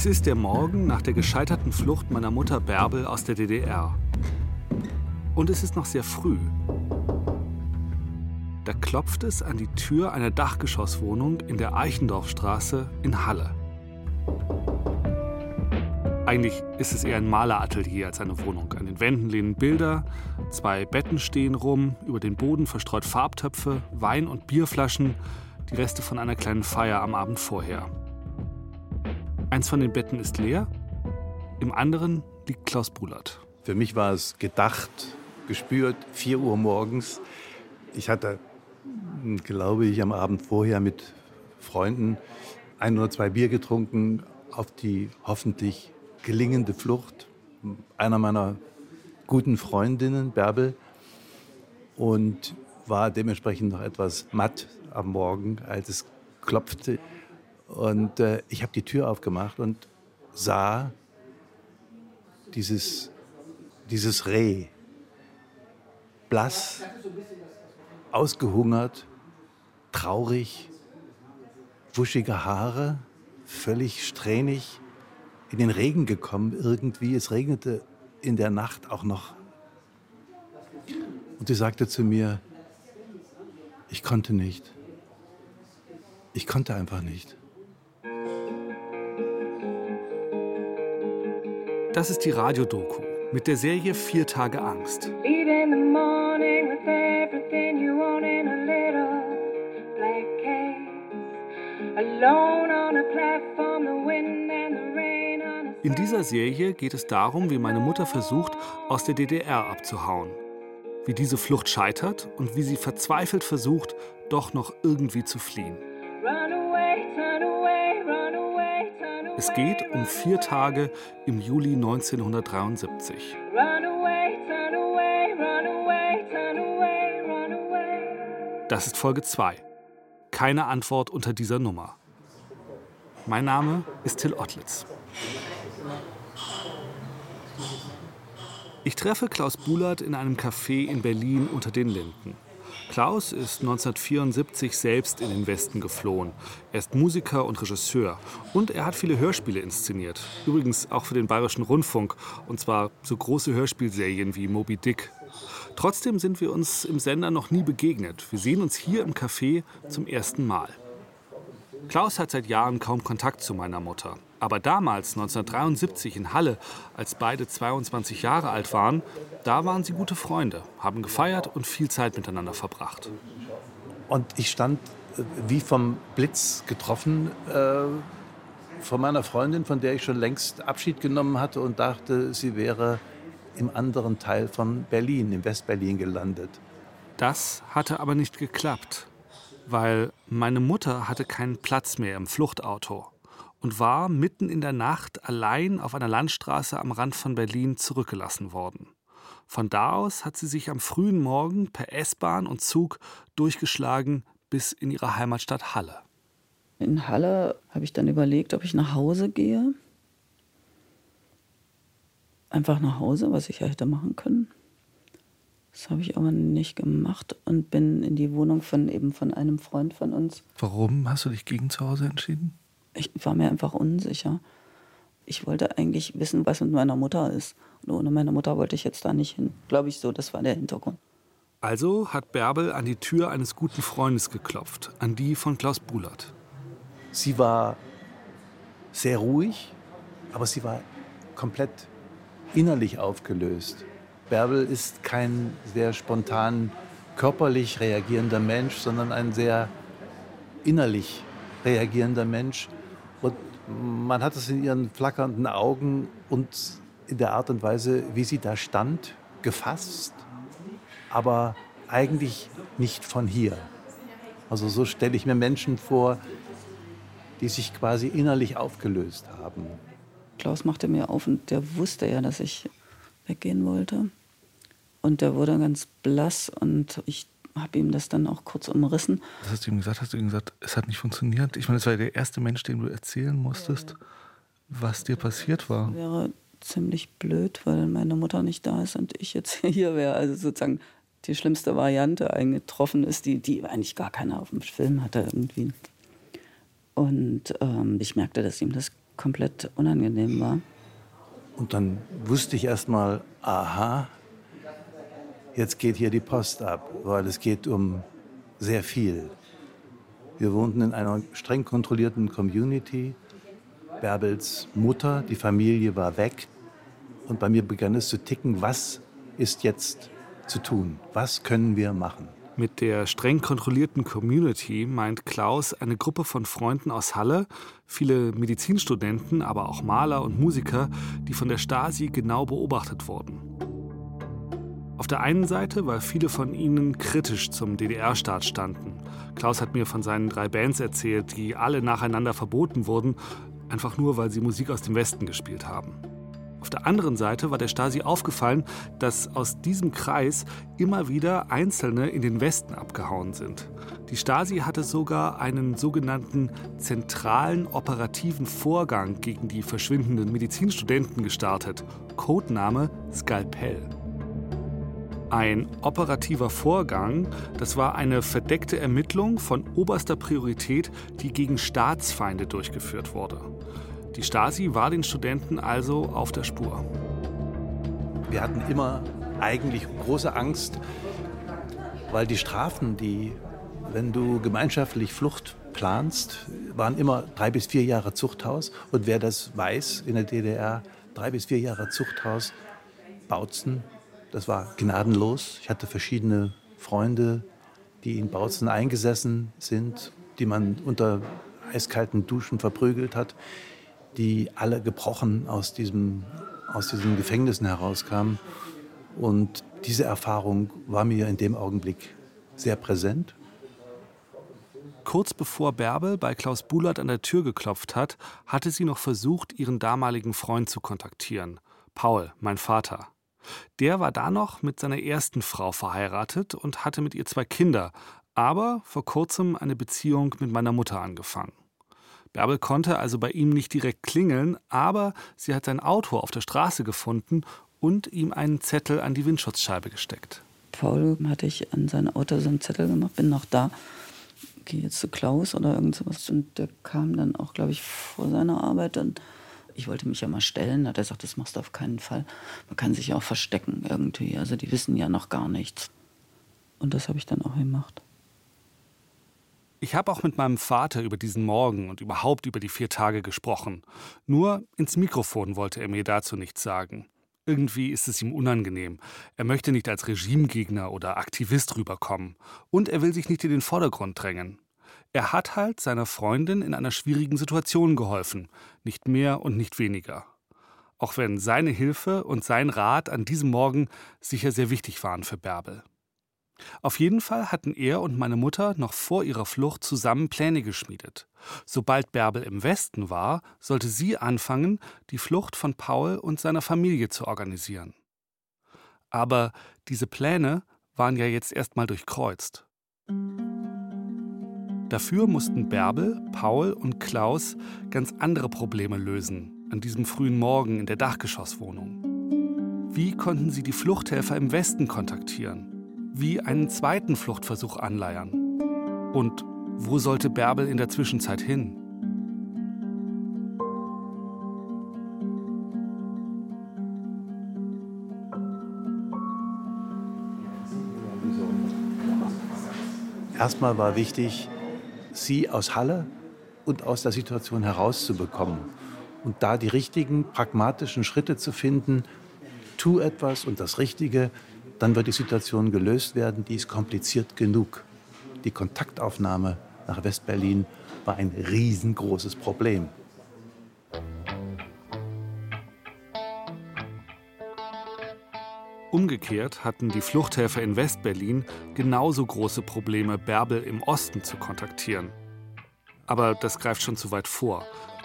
Es ist der Morgen nach der gescheiterten Flucht meiner Mutter Bärbel aus der DDR. Und es ist noch sehr früh. Da klopft es an die Tür einer Dachgeschosswohnung in der Eichendorfstraße in Halle. Eigentlich ist es eher ein Maleratelier als eine Wohnung. An den Wänden lehnen Bilder, zwei Betten stehen rum, über den Boden verstreut Farbtöpfe, Wein- und Bierflaschen, die Reste von einer kleinen Feier am Abend vorher. Eins von den Betten ist leer, im anderen liegt Klaus Bulat. Für mich war es gedacht, gespürt, 4 Uhr morgens. Ich hatte, glaube ich, am Abend vorher mit Freunden ein oder zwei Bier getrunken auf die hoffentlich gelingende Flucht einer meiner guten Freundinnen, Bärbel, und war dementsprechend noch etwas matt am Morgen, als es klopfte. Und äh, ich habe die Tür aufgemacht und sah dieses, dieses Reh, blass, ausgehungert, traurig, wuschige Haare, völlig strähnig, in den Regen gekommen irgendwie. Es regnete in der Nacht auch noch. Und sie sagte zu mir, ich konnte nicht. Ich konnte einfach nicht. Das ist die Radiodoku mit der Serie Vier Tage Angst. In dieser Serie geht es darum, wie meine Mutter versucht, aus der DDR abzuhauen. Wie diese Flucht scheitert und wie sie verzweifelt versucht, doch noch irgendwie zu fliehen. Es geht um vier Tage im Juli 1973. Das ist Folge 2. Keine Antwort unter dieser Nummer. Mein Name ist Till Ottlitz. Ich treffe Klaus Bulat in einem Café in Berlin unter den Linden. Klaus ist 1974 selbst in den Westen geflohen. Er ist Musiker und Regisseur und er hat viele Hörspiele inszeniert. Übrigens auch für den Bayerischen Rundfunk und zwar so große Hörspielserien wie Moby Dick. Trotzdem sind wir uns im Sender noch nie begegnet. Wir sehen uns hier im Café zum ersten Mal. Klaus hat seit Jahren kaum Kontakt zu meiner Mutter. Aber damals, 1973 in Halle, als beide 22 Jahre alt waren, da waren sie gute Freunde, haben gefeiert und viel Zeit miteinander verbracht. Und ich stand äh, wie vom Blitz getroffen äh, vor meiner Freundin, von der ich schon längst Abschied genommen hatte und dachte, sie wäre im anderen Teil von Berlin, in Westberlin gelandet. Das hatte aber nicht geklappt, weil meine Mutter hatte keinen Platz mehr im Fluchtauto und war mitten in der Nacht allein auf einer Landstraße am Rand von Berlin zurückgelassen worden. Von da aus hat sie sich am frühen Morgen per S-Bahn und Zug durchgeschlagen bis in ihre Heimatstadt Halle. In Halle habe ich dann überlegt, ob ich nach Hause gehe. Einfach nach Hause, was ich ja hätte machen können. Das habe ich aber nicht gemacht und bin in die Wohnung von eben von einem Freund von uns. Warum hast du dich gegen zu Hause entschieden? Ich war mir einfach unsicher. Ich wollte eigentlich wissen, was mit meiner Mutter ist. Und ohne meine Mutter wollte ich jetzt da nicht hin. Glaube ich so, das war der Hintergrund. Also hat Bärbel an die Tür eines guten Freundes geklopft, an die von Klaus Bulat. Sie war sehr ruhig, aber sie war komplett innerlich aufgelöst. Bärbel ist kein sehr spontan körperlich reagierender Mensch, sondern ein sehr innerlich reagierender Mensch. Und man hat es in ihren flackernden Augen und in der Art und Weise, wie sie da stand, gefasst, aber eigentlich nicht von hier. Also so stelle ich mir Menschen vor, die sich quasi innerlich aufgelöst haben. Klaus machte mir auf und der wusste ja, dass ich weggehen wollte. Und der wurde ganz blass und ich habe ihm das dann auch kurz umrissen. Was hast du ihm gesagt? Hast du ihm gesagt, es hat nicht funktioniert? Ich meine, es war der erste Mensch, dem du erzählen musstest, was dir passiert war. Das wäre ziemlich blöd, weil meine Mutter nicht da ist und ich jetzt hier wäre. Also sozusagen die schlimmste Variante eingetroffen ist, die, die eigentlich gar keiner auf dem Film hatte irgendwie. Und ähm, ich merkte, dass ihm das komplett unangenehm war. Und dann wusste ich erst mal, aha, jetzt geht hier die Post ab, weil es geht um sehr viel. Wir wohnten in einer streng kontrollierten Community. Bärbels Mutter, die Familie war weg. Und bei mir begann es zu ticken, was ist jetzt zu tun? Was können wir machen? Mit der streng kontrollierten Community meint Klaus eine Gruppe von Freunden aus Halle, viele Medizinstudenten, aber auch Maler und Musiker, die von der Stasi genau beobachtet wurden. Auf der einen Seite, weil viele von ihnen kritisch zum DDR-Staat standen. Klaus hat mir von seinen drei Bands erzählt, die alle nacheinander verboten wurden, einfach nur weil sie Musik aus dem Westen gespielt haben. Auf der anderen Seite war der Stasi aufgefallen, dass aus diesem Kreis immer wieder Einzelne in den Westen abgehauen sind. Die Stasi hatte sogar einen sogenannten zentralen operativen Vorgang gegen die verschwindenden Medizinstudenten gestartet. Codename Skalpell. Ein operativer Vorgang, das war eine verdeckte Ermittlung von oberster Priorität, die gegen Staatsfeinde durchgeführt wurde. Die Stasi war den Studenten also auf der Spur. Wir hatten immer eigentlich große Angst, weil die Strafen, die, wenn du gemeinschaftlich Flucht planst, waren immer drei bis vier Jahre Zuchthaus. Und wer das weiß in der DDR, drei bis vier Jahre Zuchthaus, Bautzen, das war gnadenlos. Ich hatte verschiedene Freunde, die in Bautzen eingesessen sind, die man unter eiskalten Duschen verprügelt hat die alle gebrochen aus, diesem, aus diesen Gefängnissen herauskamen. Und diese Erfahrung war mir in dem Augenblick sehr präsent. Kurz bevor Bärbel bei Klaus Bulat an der Tür geklopft hat, hatte sie noch versucht, ihren damaligen Freund zu kontaktieren. Paul, mein Vater. Der war da noch mit seiner ersten Frau verheiratet und hatte mit ihr zwei Kinder, aber vor kurzem eine Beziehung mit meiner Mutter angefangen. Bärbel konnte also bei ihm nicht direkt klingeln, aber sie hat sein Auto auf der Straße gefunden und ihm einen Zettel an die Windschutzscheibe gesteckt. Paul hatte ich an sein Auto so einen Zettel gemacht, bin noch da, gehe jetzt zu Klaus oder irgend sowas. Und der kam dann auch, glaube ich, vor seiner Arbeit. Und ich wollte mich ja mal stellen. Hat er gesagt, das machst du auf keinen Fall. Man kann sich ja auch verstecken irgendwie. Also die wissen ja noch gar nichts. Und das habe ich dann auch gemacht. Ich habe auch mit meinem Vater über diesen Morgen und überhaupt über die vier Tage gesprochen. Nur ins Mikrofon wollte er mir dazu nichts sagen. Irgendwie ist es ihm unangenehm. Er möchte nicht als Regimegegner oder Aktivist rüberkommen. Und er will sich nicht in den Vordergrund drängen. Er hat halt seiner Freundin in einer schwierigen Situation geholfen. Nicht mehr und nicht weniger. Auch wenn seine Hilfe und sein Rat an diesem Morgen sicher sehr wichtig waren für Bärbel. Auf jeden Fall hatten er und meine Mutter noch vor ihrer Flucht zusammen Pläne geschmiedet. Sobald Bärbel im Westen war, sollte sie anfangen, die Flucht von Paul und seiner Familie zu organisieren. Aber diese Pläne waren ja jetzt erstmal durchkreuzt. Dafür mussten Bärbel, Paul und Klaus ganz andere Probleme lösen an diesem frühen Morgen in der Dachgeschosswohnung. Wie konnten sie die Fluchthelfer im Westen kontaktieren? wie einen zweiten Fluchtversuch anleiern? Und wo sollte Bärbel in der Zwischenzeit hin? Erstmal war wichtig, sie aus Halle und aus der Situation herauszubekommen und da die richtigen pragmatischen Schritte zu finden, tu etwas und das Richtige, dann wird die Situation gelöst werden. Die ist kompliziert genug. Die Kontaktaufnahme nach Westberlin war ein riesengroßes Problem. Umgekehrt hatten die Fluchthelfer in Westberlin genauso große Probleme, Bärbel im Osten zu kontaktieren. Aber das greift schon zu weit vor.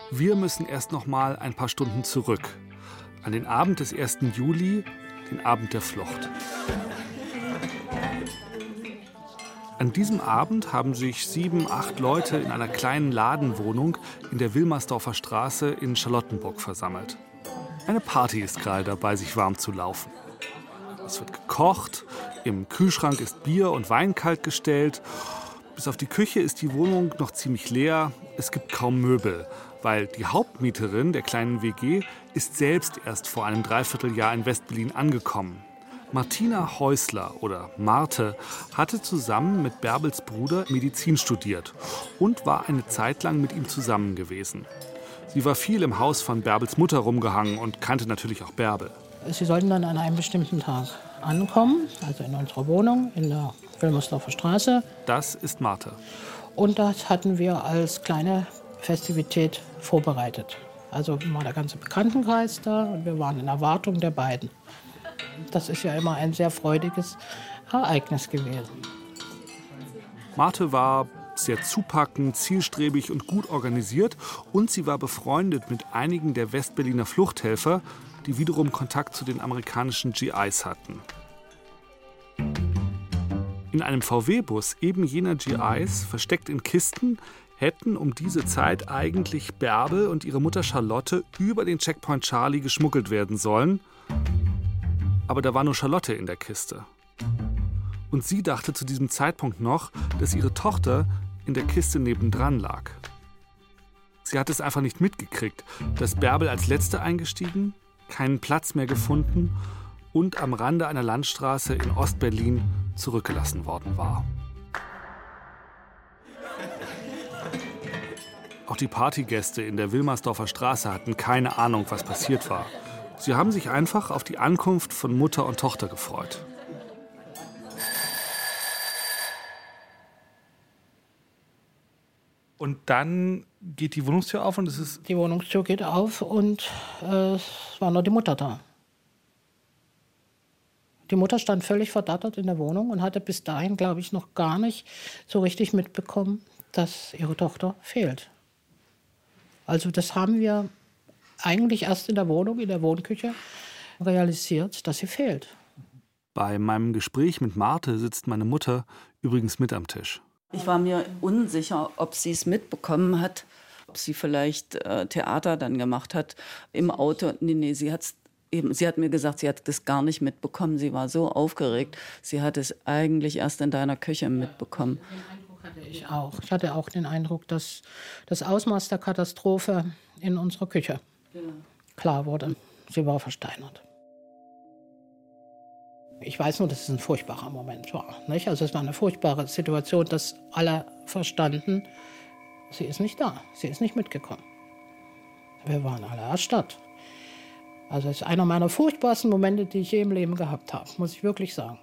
Wir müssen erst noch mal ein paar Stunden zurück. An den Abend des 1. Juli den Abend der Flucht. An diesem Abend haben sich sieben, acht Leute in einer kleinen Ladenwohnung in der Wilmersdorfer Straße in Charlottenburg versammelt. Eine Party ist gerade dabei, sich warm zu laufen. Es wird gekocht, im Kühlschrank ist Bier und Wein kalt gestellt. Bis auf die Küche ist die Wohnung noch ziemlich leer es gibt kaum Möbel, weil die Hauptmieterin der kleinen WG ist selbst erst vor einem Dreivierteljahr in Westberlin angekommen. Martina Häusler oder Marte hatte zusammen mit Bärbels Bruder Medizin studiert und war eine Zeit lang mit ihm zusammen gewesen. Sie war viel im Haus von Bärbels Mutter rumgehangen und kannte natürlich auch Bärbel. Sie sollten dann an einem bestimmten Tag ankommen, also in unserer Wohnung in der Wilmersdorfer Straße. Das ist Marte. Und das hatten wir als kleine Festivität vorbereitet. Also war der ganze Bekanntenkreis da und wir waren in Erwartung der beiden. Das ist ja immer ein sehr freudiges Ereignis gewesen. Marte war sehr zupackend, zielstrebig und gut organisiert und sie war befreundet mit einigen der Westberliner Fluchthelfer, die wiederum Kontakt zu den amerikanischen GIs hatten. In einem VW-Bus eben jener GIs, versteckt in Kisten, hätten um diese Zeit eigentlich Bärbel und ihre Mutter Charlotte über den Checkpoint Charlie geschmuggelt werden sollen. Aber da war nur Charlotte in der Kiste. Und sie dachte zu diesem Zeitpunkt noch, dass ihre Tochter in der Kiste nebendran lag. Sie hat es einfach nicht mitgekriegt, dass Bärbel als Letzte eingestiegen, keinen Platz mehr gefunden und am Rande einer Landstraße in Ostberlin zurückgelassen worden war. Auch die Partygäste in der Wilmersdorfer Straße hatten keine Ahnung, was passiert war. Sie haben sich einfach auf die Ankunft von Mutter und Tochter gefreut. Und dann geht die Wohnungstür auf und es ist. Die Wohnungstür geht auf und äh, es war nur die Mutter da. Die Mutter stand völlig verdattert in der Wohnung und hatte bis dahin, glaube ich, noch gar nicht so richtig mitbekommen, dass ihre Tochter fehlt. Also das haben wir eigentlich erst in der Wohnung, in der Wohnküche realisiert, dass sie fehlt. Bei meinem Gespräch mit Marte sitzt meine Mutter übrigens mit am Tisch. Ich war mir unsicher, ob sie es mitbekommen hat, ob sie vielleicht äh, Theater dann gemacht hat im Auto. Nee, nee, sie hat's eben, sie hat mir gesagt, sie hat das gar nicht mitbekommen. Sie war so aufgeregt. Sie hat es eigentlich erst in deiner Küche mitbekommen. Den Eindruck hatte ich auch. Ich hatte auch den Eindruck, dass das Ausmaß der Katastrophe in unserer Küche genau. klar wurde. Sie war versteinert. Ich weiß nur, dass es ein furchtbarer Moment war. Nicht? Also es war eine furchtbare Situation, dass alle verstanden, sie ist nicht da, sie ist nicht mitgekommen. Wir waren alle erstarrt. Also es ist einer meiner furchtbarsten Momente, die ich je im Leben gehabt habe, muss ich wirklich sagen.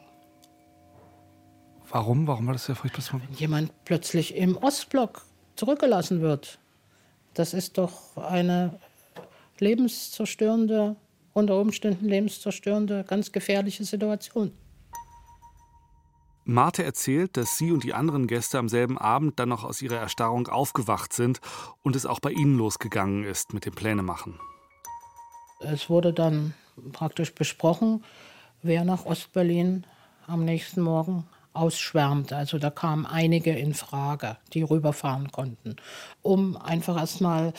Warum? Warum war das der furchtbarste Moment? Wenn jemand plötzlich im Ostblock zurückgelassen wird, das ist doch eine lebenszerstörende unter Umständen lebenszerstörende, ganz gefährliche Situation. Marte erzählt, dass sie und die anderen Gäste am selben Abend dann noch aus ihrer Erstarrung aufgewacht sind und es auch bei ihnen losgegangen ist mit dem Plänemachen. Es wurde dann praktisch besprochen, wer nach Ostberlin am nächsten Morgen ausschwärmt. Also da kamen einige in Frage, die rüberfahren konnten, um einfach erstmal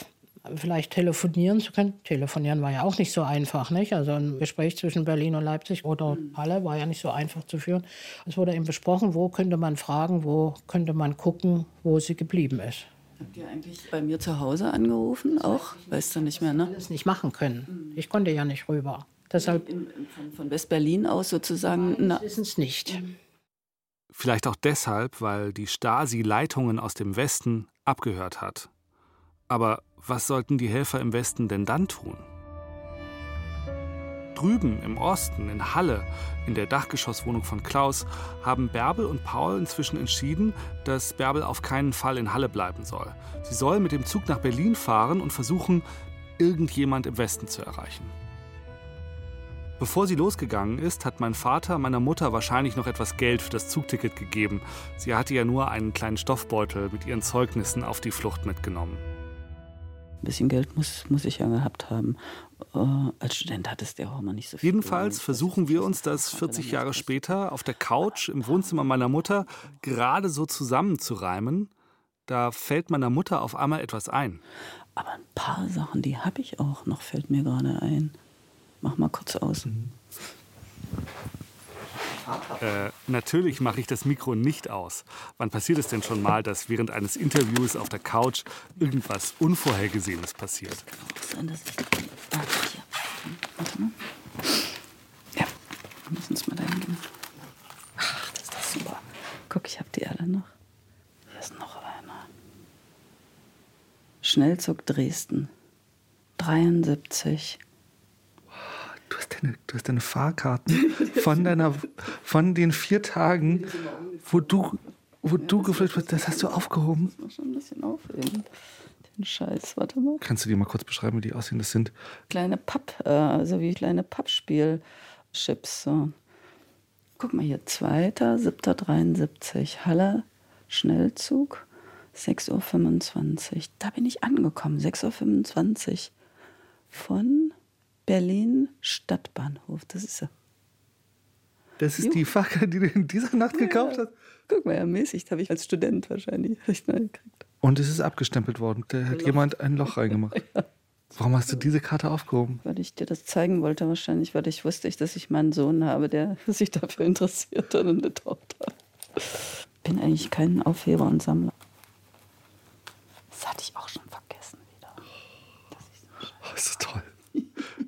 vielleicht telefonieren zu können. Telefonieren war ja auch nicht so einfach, nicht? Also ein Gespräch zwischen Berlin und Leipzig oder Halle war ja nicht so einfach zu führen. Es wurde eben besprochen, wo könnte man fragen, wo könnte man gucken, wo sie geblieben ist. Habt ihr eigentlich bei mir zu Hause angerufen auch? Weißt du nicht mehr, ne? Ich das nicht machen können. Ich konnte ja nicht rüber. Deshalb in, in, von, West-Berlin aus sozusagen? Wir wissen es nicht. Vielleicht auch deshalb, weil die Stasi Leitungen aus dem Westen abgehört hat. Aber was sollten die Helfer im Westen denn dann tun? Drüben im Osten, in Halle, in der Dachgeschosswohnung von Klaus, haben Bärbel und Paul inzwischen entschieden, dass Bärbel auf keinen Fall in Halle bleiben soll. Sie soll mit dem Zug nach Berlin fahren und versuchen, irgendjemand im Westen zu erreichen. Bevor sie losgegangen ist, hat mein Vater meiner Mutter wahrscheinlich noch etwas Geld für das Zugticket gegeben. Sie hatte ja nur einen kleinen Stoffbeutel mit ihren Zeugnissen auf die Flucht mitgenommen. Ein bisschen Geld muss, muss ich ja gehabt haben. Äh, als Student hattest du ja auch immer nicht so viel. Jedenfalls versuchen wir uns das 40 Jahre später auf der Couch im Wohnzimmer meiner Mutter gerade so zusammenzureimen. Da fällt meiner Mutter auf einmal etwas ein. Aber ein paar Sachen, die habe ich auch noch, fällt mir gerade ein. Mach mal kurz aus. Mhm. Äh, natürlich mache ich das Mikro nicht aus. Wann passiert es denn schon mal, dass während eines Interviews auf der Couch irgendwas Unvorhergesehenes passiert? Sein, dass ich... Ah, hier. Warte mal. Ja, wir müssen uns mal dahin gehen. Ach, das ist doch super. Guck, ich habe die alle noch. Hier ist noch einer. Schnellzug Dresden. 73. Du hast deine, du hast deine Fahrkarten von, deiner, von den vier Tagen, wo du, wo du geflüchtet bist, das hast du aufgehoben. Das muss schon ein bisschen aufheben. Den Scheiß, warte mal. Kannst du dir mal kurz beschreiben, wie die aussehen? Das sind Kleine Papp, also wie kleine Pappspielchips. So. Guck mal hier, 2.7.73, Halle, Schnellzug, 6.25 Uhr. Da bin ich angekommen, 6.25 Uhr. Von Berlin Stadtbahnhof. Das ist er. Das ist Jo. die Fahrkarte, die du in dieser Nacht gekauft hast. Guck mal, ermäßigt habe ich als Student wahrscheinlich neu gekriegt. Und es ist abgestempelt worden. Da hat jemand ein Loch reingemacht. Warum hast du diese Karte aufgehoben? Weil ich dir das zeigen wollte, wahrscheinlich, weil ich wusste, dass ich meinen Sohn habe, der sich dafür interessiert hat und eine Tochter. Bin eigentlich kein Aufheber und Sammler. Das hatte ich auch schon vergessen wieder. Das ist so schön. Oh, ist das toll.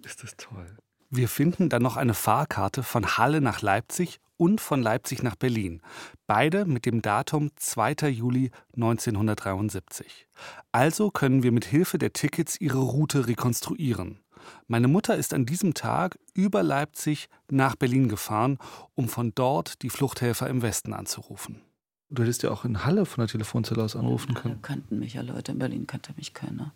Ist das toll. Wir finden dann noch eine Fahrkarte von Halle nach Leipzig und von Leipzig nach Berlin. Beide mit dem Datum 2. Juli 1973. Also können wir mit Hilfe der Tickets ihre Route rekonstruieren. Meine Mutter ist an diesem Tag über Leipzig nach Berlin gefahren, um von dort die Fluchthelfer im Westen anzurufen. Du hättest ja auch in Halle von der Telefonzelle aus anrufen Da können. kannten mich ja Leute. In Berlin kannte mich keiner.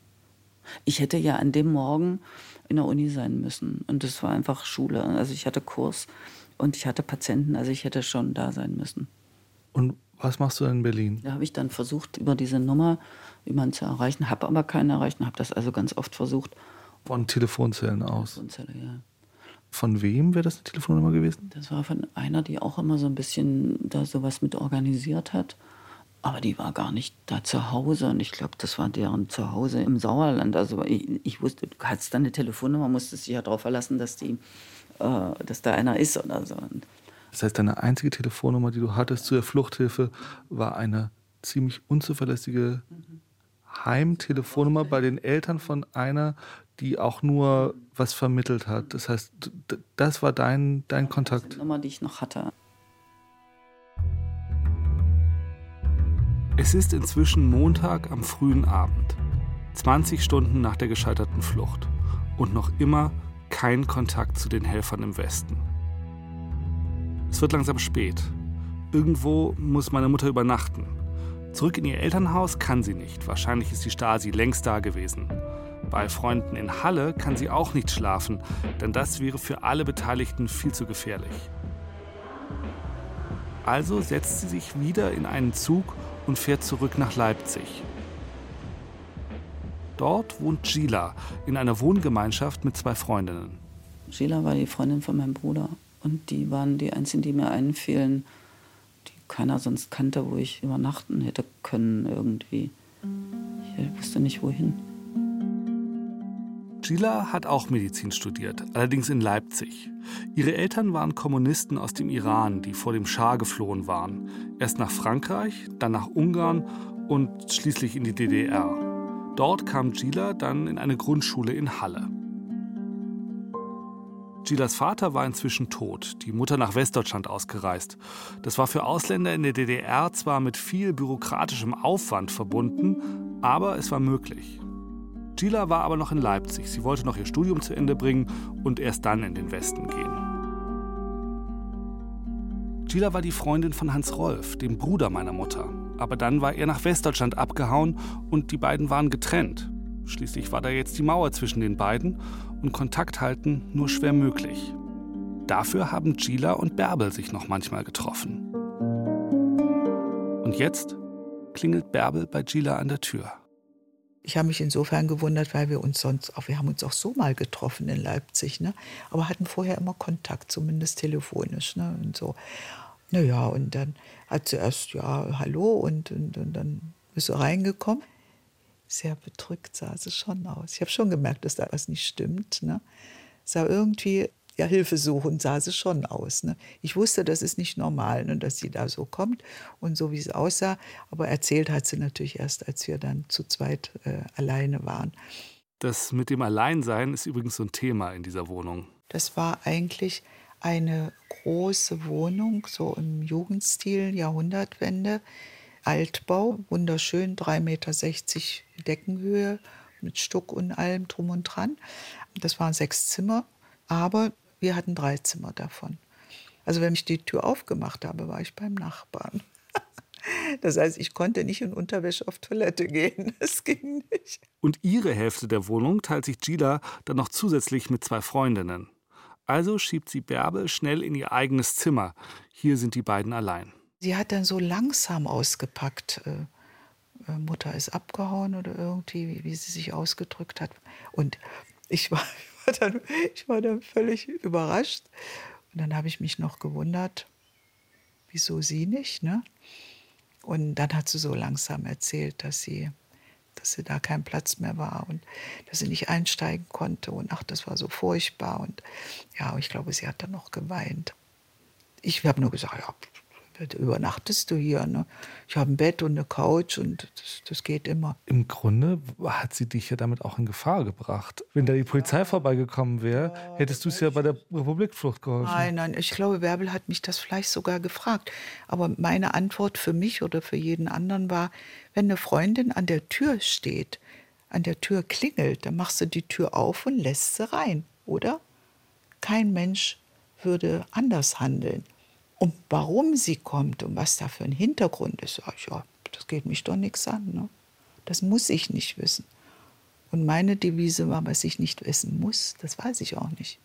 Ich hätte ja an dem Morgen in der Uni sein müssen. Und das war einfach Schule. Also ich hatte Kurs und ich hatte Patienten. Also ich hätte schon da sein müssen. Und was machst du in Berlin? Da habe ich dann versucht, über diese Nummer jemanden zu erreichen, habe aber keinen erreicht und habe das also ganz oft versucht. Von Telefonzellen aus. Telefonzelle, ja. Von wem wäre das eine Telefonnummer gewesen? Das war von einer, die auch immer so ein bisschen da sowas mit organisiert hat. Aber die war gar nicht da zu Hause. Und ich glaube, das war deren Zuhause im Sauerland. Also ich, ich wusste, du hattest dann eine Telefonnummer, musstest dich ja darauf verlassen, dass, die, äh, dass da einer ist oder so. Das heißt, deine einzige Telefonnummer, die du hattest zu der Fluchthilfe, war eine ziemlich unzuverlässige Heimtelefonnummer bei den Eltern von einer, die auch nur was vermittelt hat. Das heißt, das war dein, dein die Kontakt. Nummer, die ich noch hatte. Es ist inzwischen Montag am frühen Abend, 20 Stunden nach der gescheiterten Flucht und noch immer kein Kontakt zu den Helfern im Westen. Es wird langsam spät. Irgendwo muss meine Mutter übernachten. Zurück in ihr Elternhaus kann sie nicht. Wahrscheinlich ist die Stasi längst da gewesen. Bei Freunden in Halle kann sie auch nicht schlafen, denn das wäre für alle Beteiligten viel zu gefährlich. Also setzt sie sich wieder in einen Zug und fährt zurück nach Leipzig. Dort wohnt Gila in einer Wohngemeinschaft mit zwei Freundinnen. Sheila war die Freundin von meinem Bruder. Und die waren die einzigen, die mir einfielen, die keiner sonst kannte, wo ich übernachten hätte können irgendwie. Ich wusste nicht wohin. Gila hat auch Medizin studiert, allerdings in Leipzig. Ihre Eltern waren Kommunisten aus dem Iran, die vor dem Schah geflohen waren. Erst nach Frankreich, dann nach Ungarn und schließlich in die DDR. Dort kam Gila dann in eine Grundschule in Halle. Gilas Vater war inzwischen tot, die Mutter nach Westdeutschland ausgereist. Das war für Ausländer in der DDR zwar mit viel bürokratischem Aufwand verbunden, aber es war möglich. Gila war aber noch in Leipzig. Sie wollte noch ihr Studium zu Ende bringen und erst dann in den Westen gehen. Gila war die Freundin von Hans Rolf, dem Bruder meiner Mutter. Aber dann war er nach Westdeutschland abgehauen und die beiden waren getrennt. Schließlich war da jetzt die Mauer zwischen den beiden und Kontakt halten nur schwer möglich. Dafür haben Gila und Bärbel sich noch manchmal getroffen. Und jetzt klingelt Bärbel bei Gila an der Tür. Ich habe mich insofern gewundert, weil wir uns sonst auch, wir haben uns auch so mal getroffen in Leipzig, ne? aber hatten vorher immer Kontakt, zumindest telefonisch. Ne? Und so. Naja, und dann hat sie erst, ja, hallo, und, und, und dann ist sie reingekommen. Sehr bedrückt sah sie schon aus. Ich habe schon gemerkt, dass da was nicht stimmt. Ne? Sah irgendwie ja, hilfesuchend sah sie schon aus. Ne? Ich wusste, das ist nicht normal, ne, dass sie da so kommt und so, wie sie aussah. Aber erzählt hat sie natürlich erst, als wir dann zu zweit äh, alleine waren. Das mit dem Alleinsein ist übrigens so ein Thema in dieser Wohnung. Das war eigentlich eine große Wohnung, so im Jugendstil, Jahrhundertwende. Altbau, wunderschön, 3,60 Meter Deckenhöhe mit Stuck und allem drum und dran. Das waren sechs Zimmer, aber wir hatten drei Zimmer davon. Also wenn ich die Tür aufgemacht habe, war ich beim Nachbarn. Das heißt, ich konnte nicht in Unterwäsche auf Toilette gehen. Das ging nicht. Und ihre Hälfte der Wohnung teilt sich Gila dann noch zusätzlich mit zwei Freundinnen. Also schiebt sie Bärbel schnell in ihr eigenes Zimmer. Hier sind die beiden allein. Sie hat dann so langsam ausgepackt. Äh, äh, Mutter ist abgehauen oder irgendwie, wie sie sich ausgedrückt hat. Und ich war, ich war, dann, ich war dann völlig überrascht. Und dann habe ich mich noch gewundert, wieso sie nicht. Ne? Und dann hat sie so langsam erzählt, dass sie dass sie da kein Platz mehr war und dass sie nicht einsteigen konnte. Und ach, das war so furchtbar. Und ja, ich glaube, sie hat dann noch geweint. Ich habe nur gesagt, ja, übernachtest du hier. Ne? Ich habe ein Bett und eine Couch und das, das, geht immer. Im Grunde hat sie dich ja damit auch in Gefahr gebracht. Wenn da die Polizei vorbeigekommen wäre, hättest du es ja bei der Republikflucht geholfen. Nein, nein, ich glaube, Bärbel hat mich das vielleicht sogar gefragt. Aber meine Antwort für mich oder für jeden anderen war, wenn eine Freundin an der Tür steht, an der Tür klingelt, dann machst du die Tür auf und lässt sie rein, oder? Kein Mensch würde anders handeln. Und warum sie kommt und was da für ein Hintergrund ist, sag ich, ja, das geht mich doch nichts an. Ne? Das muss ich nicht wissen. Und meine Devise war, was ich nicht wissen muss, das weiß ich auch nicht.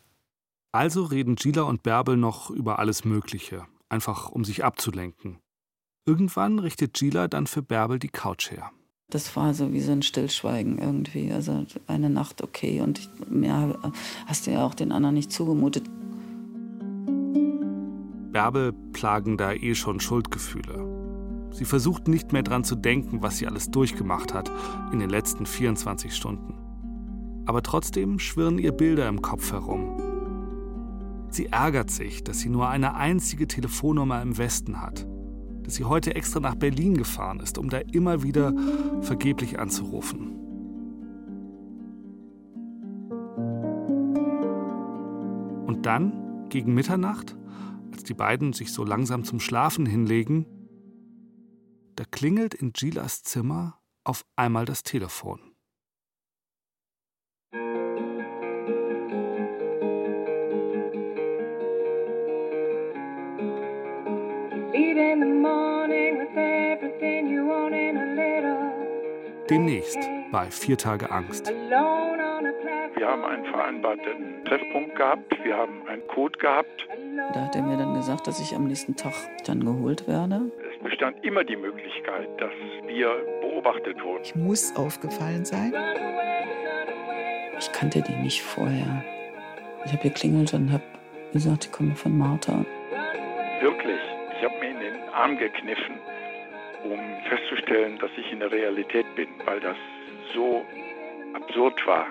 Also reden Gila und Bärbel noch über alles Mögliche, einfach um sich abzulenken. Irgendwann richtet Gila dann für Bärbel die Couch her. Das war so wie so ein Stillschweigen irgendwie. Also eine Nacht okay und mehr hast du ja auch den anderen nicht zugemutet. Bärbel plagen da eh schon Schuldgefühle. Sie versucht nicht mehr dran zu denken, was sie alles durchgemacht hat in den letzten 24 Stunden. Aber trotzdem schwirren ihr Bilder im Kopf herum. Sie ärgert sich, dass sie nur eine einzige Telefonnummer im Westen hat, dass sie heute extra nach Berlin gefahren ist, um da immer wieder vergeblich anzurufen. Und dann, gegen Mitternacht, die beiden sich so langsam zum Schlafen hinlegen, da klingelt in Gilas Zimmer auf einmal das Telefon. Demnächst bei Vier Tage Angst. Wir haben einen vereinbarten Treffpunkt gehabt, wir haben einen Code gehabt. Da hat er mir dann gesagt, dass ich am nächsten Tag dann geholt werde. Es bestand immer die Möglichkeit, dass wir beobachtet wurden. Ich muss aufgefallen sein. Ich kannte die nicht vorher. Ich habe geklingelt und habe gesagt, ich komme von Martha. Wirklich, ich habe mir in den Arm gekniffen, um festzustellen, dass ich in der Realität bin, weil das so absurd war.